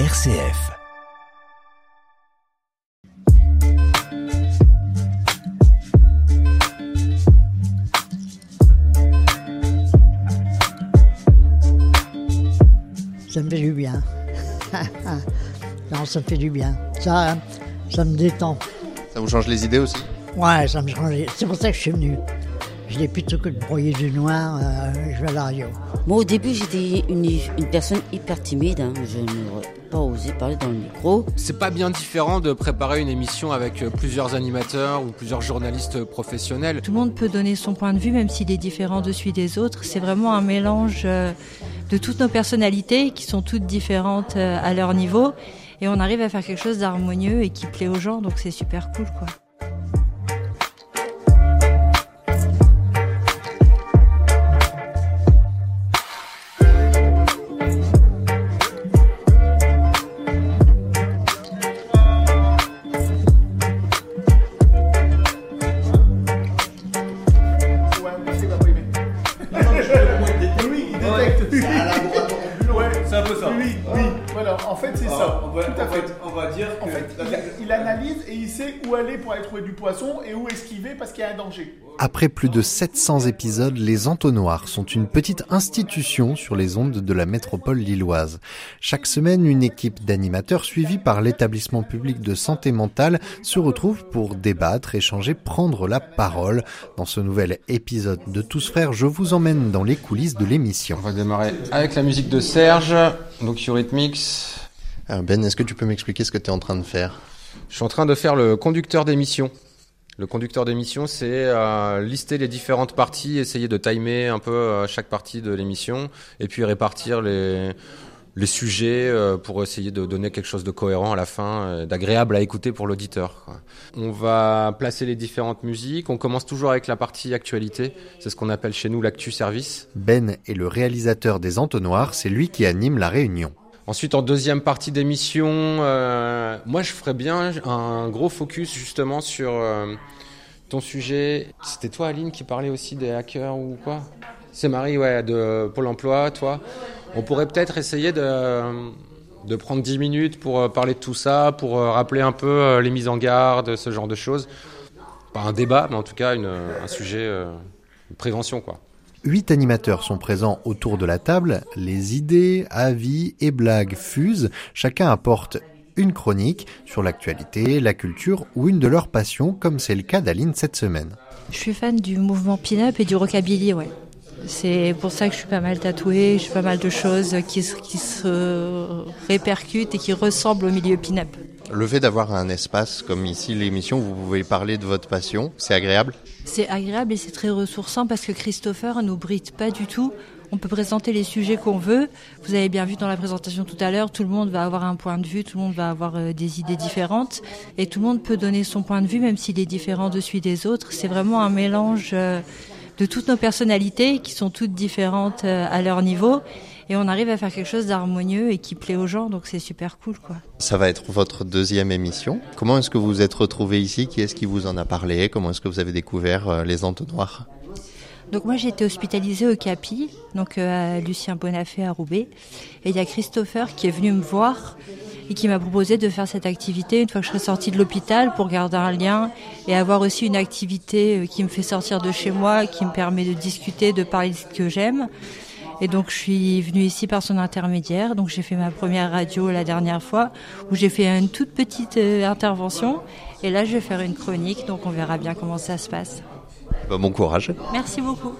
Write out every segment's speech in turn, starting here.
RCF. Ça me fait du bien. non, ça me fait du bien. Ça, ça me détend. Ça vous change les idées aussi? Ouais, ça me change. C'est pour ça que je suis venu. Je dis plutôt que de broyer du noir, euh, je vais à la radio. Moi, au début, j'étais une, une personne hyper timide. hein. Je n'aurais pas osé parler dans le micro. C'est pas bien différent de préparer une émission avec euh, plusieurs animateurs ou plusieurs journalistes professionnels. Tout le monde peut donner son point de vue, même s'il est différent de celui des autres. C'est vraiment un mélange euh, de toutes nos personnalités qui sont toutes différentes euh, à leur niveau. Et on arrive à faire quelque chose d'harmonieux et qui plaît aux gens, donc c'est super cool, quoi. Ouais, c'est un peu ça. Oui, oui, voilà, en fait, c'est ça. On va, Tout à on va- fait. on va dire En fait, il, il analyse et il sait où aller pour aller trouver du poisson et où esquiver parce qu'il y a un danger. Après plus de 700 épisodes, les entonnoirs sont une petite institution sur les ondes de la métropole lilloise. Chaque semaine, une équipe d'animateurs suivie par l'établissement public de santé mentale se retrouve pour débattre, échanger, prendre la parole. Dans ce nouvel épisode de Tous Frères, je vous emmène dans les coulisses de l'émission. On va démarrer avec la musique de Serge, donc Eurythmics. Alors ben, est-ce que tu peux m'expliquer ce que tu es en train de faire? Je suis en train de faire le conducteur d'émission. Le conducteur d'émission, c'est euh, lister les différentes parties, essayer de timer un peu euh, chaque partie de l'émission, et puis répartir les, les sujets euh, pour essayer de donner quelque chose de cohérent à la fin, euh, d'agréable à écouter pour l'auditeur. On va placer les différentes musiques. On commence toujours avec la partie actualité. C'est ce qu'on appelle chez nous l'actu service. Ben est le réalisateur des entonnoirs, c'est lui qui anime la réunion. Ensuite, en deuxième partie d'émission, euh, moi je ferais bien un gros focus justement sur euh, ton sujet. C'était toi, Aline, qui parlait aussi des hackers ou quoi? C'est Marie, ouais, de Pôle emploi, toi. On pourrait peut-être essayer de, de prendre 10 minutes pour euh, parler de tout ça, pour rappeler un peu les mises en garde, ce genre de choses. Pas un débat, mais en tout cas une, un sujet de prévention, quoi. Huit animateurs sont présents autour de la table. Les idées, avis et blagues fusent. Chacun apporte une chronique sur l'actualité, la culture ou une de leurs passions, comme c'est le cas d'Aline cette semaine. Je suis fan du mouvement pin-up et du rockabilly, ouais. C'est pour ça que je suis pas mal tatouée, je pas mal de choses qui, se- qui se répercutent et qui ressemblent au milieu pin-up. Le fait d'avoir un espace comme ici, l'émission, vous pouvez parler de votre passion, c'est agréable? C'est agréable et c'est très ressourçant parce que Christopher nous bride pas du tout. On peut présenter les sujets qu'on veut. Vous avez bien vu dans la présentation tout à l'heure, tout le monde va avoir un point de vue, tout le monde va avoir euh, des idées différentes et tout le monde peut donner son point de vue même s'il est différent de celui des autres. C'est vraiment un mélange euh, de toutes nos personnalités qui sont toutes différentes euh, à leur niveau et on arrive à faire quelque chose d'harmonieux et qui plaît aux gens donc c'est super cool quoi. Ça va être votre deuxième émission. Comment est-ce que vous vous êtes retrouvé ici? Qui est-ce qui vous en a parlé? Comment est-ce que vous avez découvert euh, les entonnoirs? Donc moi j'ai été hospitalisée au CAPI, donc euh, à Lucien Bonafé à Roubaix. Et il y a Christopher qui est venu me voir et qui m'a proposé de faire cette activité une fois que je serai sortie de l'hôpital pour garder un lien et avoir aussi une activité euh, qui me fait sortir de chez moi, qui me permet de discuter, de parler de ce que j'aime. Et donc je suis venue ici par son intermédiaire. Donc j'ai fait ma première radio la dernière fois où j'ai fait une toute petite euh, intervention. Et là je vais faire une chronique, donc on verra bien comment ça se passe. Bah, Bon courage. Merci beaucoup.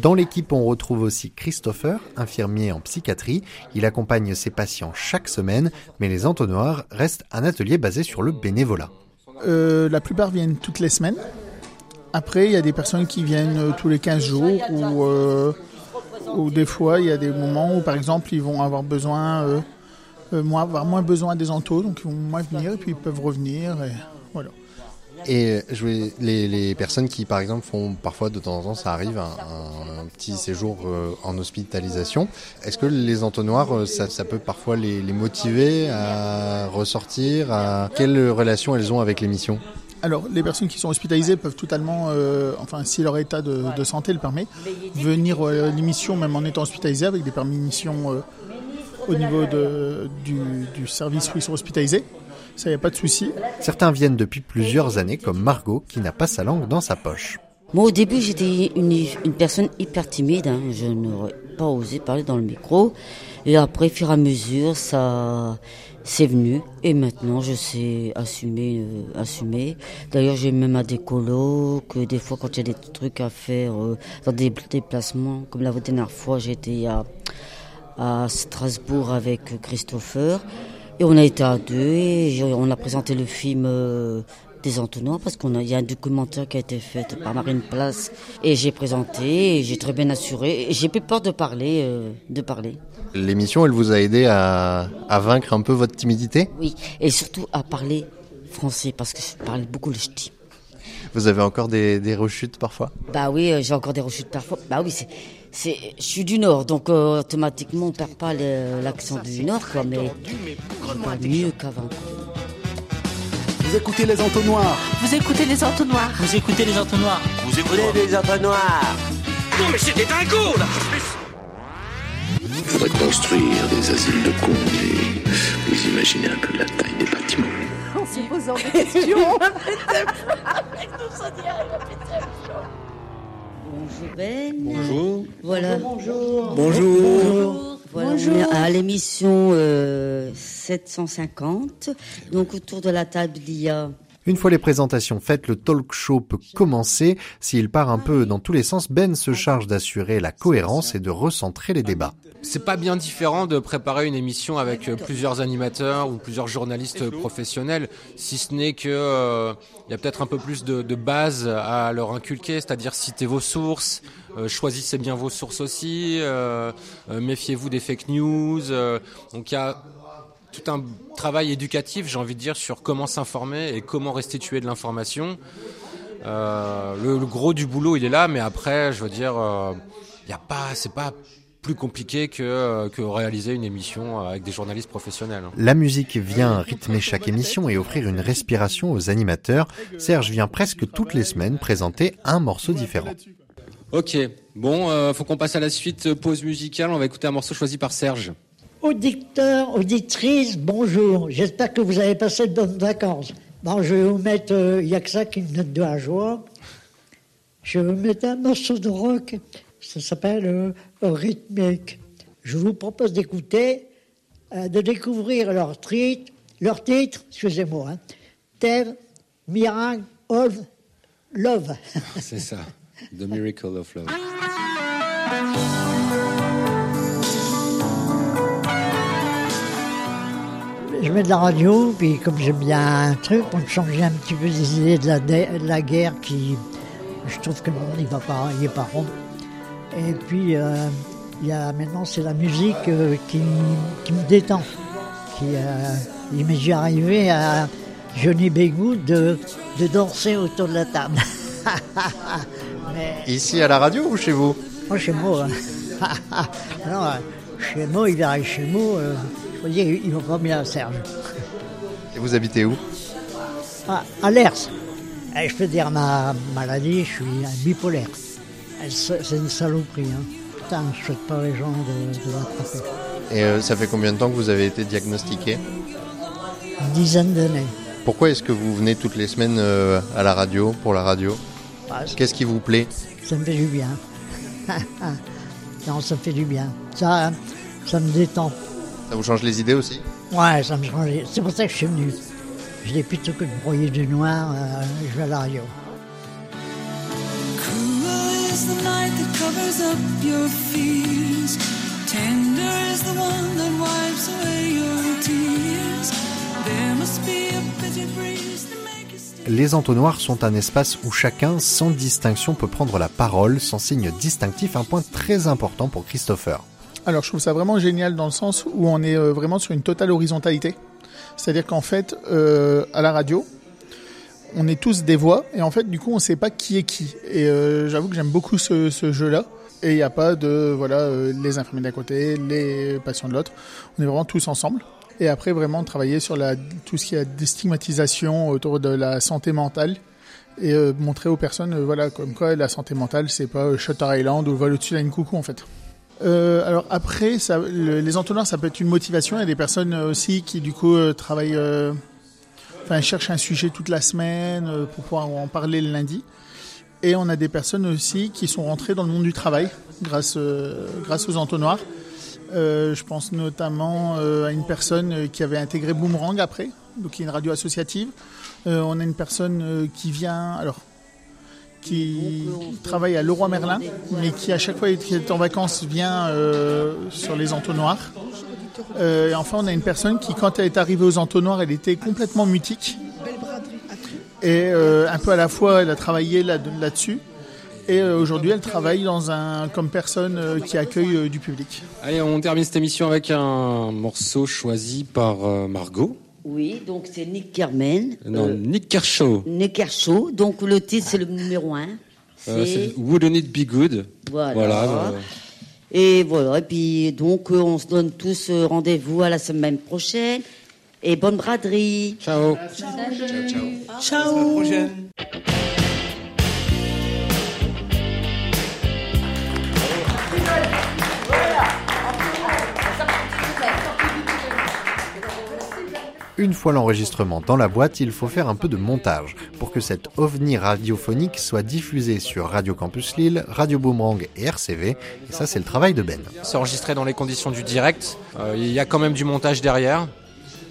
Dans l'équipe, on retrouve aussi Christopher, infirmier en psychiatrie. Il accompagne ses patients chaque semaine, mais les entonnoirs restent un atelier basé sur le bénévolat. Euh, la plupart viennent toutes les semaines. Après, il y a des personnes qui viennent euh, tous les 15 jours ou, euh, ou des fois, il y a des moments où, par exemple, ils vont avoir besoin, euh, euh, moins, avoir moins besoin des entos, donc ils vont moins venir et puis ils peuvent revenir. Et voulais- les, les personnes qui, par exemple, font parfois de temps en temps, ça arrive, un, petit séjour euh, en hospitalisation, est-ce que les entonnoirs, euh, ça, ça peut parfois les, les motiver à ressortir à... Quelle relation elles ont avec l'émission? Alors, les personnes qui sont hospitalisées peuvent totalement, euh, enfin, si leur état de, de santé le permet, venir euh, à l'émission même en étant hospitalisé avec des permissions euh, au niveau de, du, du service où ils sont hospitalisés. Ça, y a pas de souci. Certains viennent depuis plusieurs années, comme Margot, qui n'a pas sa langue dans sa poche. Moi, au début, j'étais une, une personne hyper timide. hein. Je n'aurais pas osé parler dans le micro. Et après, fur et à mesure, ça, c'est venu. Et maintenant, je sais assumer, euh, assumer. D'ailleurs, j'ai même à des colos que des fois, quand il y a des trucs à faire euh, dans des déplacements, comme la dernière fois, j'étais à, à Strasbourg avec Christopher. Et on a été à deux et on a présenté le film euh, des entonnoirs parce qu'on a, il y a un documentaire qui a été fait par Marine Place et j'ai présenté j'ai très bien assuré. J'ai plus peur de parler, euh, de parler. L'émission, elle vous a aidé à, à vaincre un peu votre timidité? Oui, et surtout à parler français parce que je parle beaucoup le ch'ti. Vous avez encore des, des rechutes parfois? Bah oui, euh, j'ai encore des rechutes parfois. Bah oui, c'est, c'est, je suis du Nord, donc euh, automatiquement on perd pas l'accent du Nord, quoi, mais je parle mieux qu'avant. Vous écoutez les entonnoirs. Vous écoutez les entonnoirs. Vous écoutez les entonnoirs. Vous écoutez les entonnoirs. Non mais c'était dingo là Il faudrait construire des asiles de cons et vous imaginez un peu la taille des bâtiments. En se posant des questions. Bonjour Ben. Bonjour. Voilà. Bonjour. Bonjour. Voilà, on est à l'émission euh, 750. Donc autour de la table, il y a Une fois les présentations faites, le talk show peut commencer. S'il part un peu dans tous les sens, Ben se charge d'assurer la cohérence et de recentrer les débats. C'est pas bien différent de préparer une émission avec euh, plusieurs animateurs ou plusieurs journalistes professionnels, si ce n'est que euh, il y a peut-être un peu plus de, de base à leur inculquer, c'est-à-dire citer vos sources, euh, choisissez bien vos sources aussi, euh, euh, méfiez-vous des fake news. euh, donc il y a tout un travail éducatif, j'ai envie de dire, sur comment s'informer et comment restituer de l'information. Euh, le, le gros du boulot, il est là, mais après, je veux dire, euh, il y a pas, c'est pas plus compliqué que, euh, que réaliser une émission avec des journalistes professionnels. hein. La musique vient rythmer chaque émission et offrir une respiration aux animateurs. Serge vient presque toutes les semaines présenter un morceau différent. Ok, bon, euh, faut qu'on passe à la suite euh, pause musicale. On va écouter un morceau choisi par Serge. Auditeurs, auditrices, bonjour. J'espère que vous avez passé de bonnes vacances. Bon, je vais vous mettre, il n'y a que ça qui me donne de la joie. Je vais vous mettre un morceau de rock. Ça s'appelle euh, Rhythmic. Je vous propose d'écouter, euh, de découvrir leur titre, leur titre, excusez-moi, hein, Miracle of Love. C'est ça, The Miracle of Love. Je mets de la radio, puis comme j'aime bien un truc, pour me changer un petit peu des idées de la, de la guerre qui, je trouve que le monde va pas, il est pas rond. Et puis euh, il y a maintenant c'est la musique euh, qui, qui me détend. Qui, euh, il m'est déjà arrivé à Johnny Bégout de, de danser autour de la table. Mais Ici à la radio ou chez vous? Moi chez moi, hein. non, euh, chez moi, il verra chez moi, euh, je veux dire, il va pas bien à Serge. Et vous habitez où? Ah, à l'ERS. Eh, je peux dire ma maladie, je suis un bipolaire. Elle, C'est une saloperie. Hein. Putain, je souhaite pas les gens de, de l'attraper. Et euh, ça fait combien de temps que vous avez été diagnostiqué? Une dizaine d'années. Pourquoi est-ce que vous venez toutes les semaines euh, à la radio, pour la radio? Qu'est-ce qui vous plaît? Ça me fait du bien. non, ça me fait du bien. Ça, ça me détend. Ça vous change les idées aussi Ouais, ça me change. C'est pour ça que je suis venu. Je n'ai plutôt que de broyer du noir, euh, je vais à la radio. Cruel is the night that covers up your fears. Tender is the one that wipes away your tears. There must be a bitter breeze to make you stay. Les entonnoirs sont un espace où chacun, sans distinction, peut prendre la parole, sans signe distinctif, un point très important pour Christopher. Alors je trouve ça vraiment génial dans le sens où on est euh, vraiment sur une totale horizontalité. C'est-à-dire qu'en fait, euh, à la radio, on est tous des voix et en fait, du coup, on ne sait pas qui est qui. Et euh, j'avoue que j'aime beaucoup ce, jeu-là. Et il n'y a pas de voilà les infirmiers d'un côté, les patients de l'autre. On est vraiment tous ensemble. Et après, vraiment travailler sur tout ce qui est déstigmatisation autour de la santé mentale et montrer aux personnes, voilà, comme quoi la santé mentale, c'est pas Shutter Island ou vol au-dessus d'une coucou en fait. Euh, alors après, les entonnoirs, ça peut être une motivation. Il y a des personnes euh, aussi qui du coup euh, travaillent, enfin cherchent un sujet toute la semaine pour pouvoir en parler le lundi. Et on a des personnes aussi qui sont rentrées dans le monde du travail grâce, grâce aux entonnoirs. Je pense notamment à une personne qui avait intégré Boomerang après, donc qui est une radio associative. On a une personne qui vient, alors qui travaille à Leroy Merlin, mais qui à chaque fois qu'il est en vacances vient euh, sur les entonnoirs. Euh, et enfin, on a une personne qui, quand elle est arrivée aux entonnoirs, elle était complètement mutique. Et euh, un peu à la fois, elle a travaillé là- là-dessus. et aujourd'hui, elle travaille comme personne qui accueille du public. Allez, on termine cette émission avec un morceau choisi par Margot. Oui, donc c'est Nick Kermen. Non, Euh, Nick Kershaw. Nick Kershaw. Donc le titre, c'est le numéro 1. Euh, c'est Wouldn't It Be Good? Voilà. Voilà, euh, Et voilà, et puis donc euh, on se donne tous rendez-vous à la semaine prochaine. Et bonne braderie. Ciao. Ciao. Ciao. Une fois l'enregistrement dans la boîte, il faut faire un peu de montage pour que cet ovni radiophonique soit diffusé sur Radio Campus Lille, Radio Boomerang et RCV. Et ça, c'est le travail de Ben. C'est enregistré dans les conditions du direct. Euh, il y a quand même du montage derrière.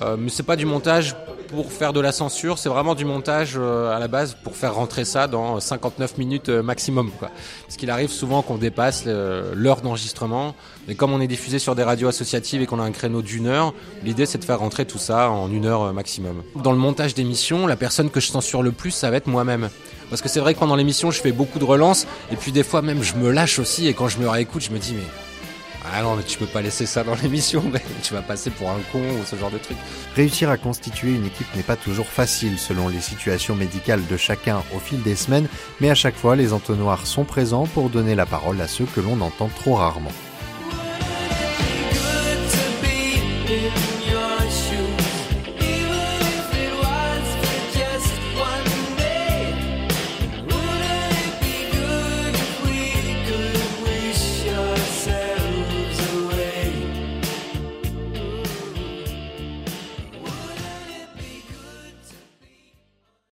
Euh, mais c'est pas du montage pour faire de la censure, c'est vraiment du montage euh, à la base pour faire rentrer ça dans 59 minutes euh, maximum. Parce qu'il arrive souvent qu'on dépasse l'heure d'enregistrement. Mais comme on est diffusé sur des radios associatives et qu'on a un créneau d'une heure, l'idée c'est de faire rentrer tout ça en une heure euh, maximum. Dans le montage d'émission, la personne que je censure le plus, ça va être moi-même. Parce que c'est vrai que pendant l'émission, je fais beaucoup de relances et puis des fois même je me lâche aussi et quand je me réécoute, je me dis mais ah non, mais tu peux pas laisser ça dans l'émission, mais tu vas passer pour un con ou ce genre de truc. Réussir à constituer une équipe n'est pas toujours facile selon les situations médicales de chacun au fil des semaines, mais à chaque fois, les entonnoirs sont présents pour donner la parole à ceux que l'on entend trop rarement.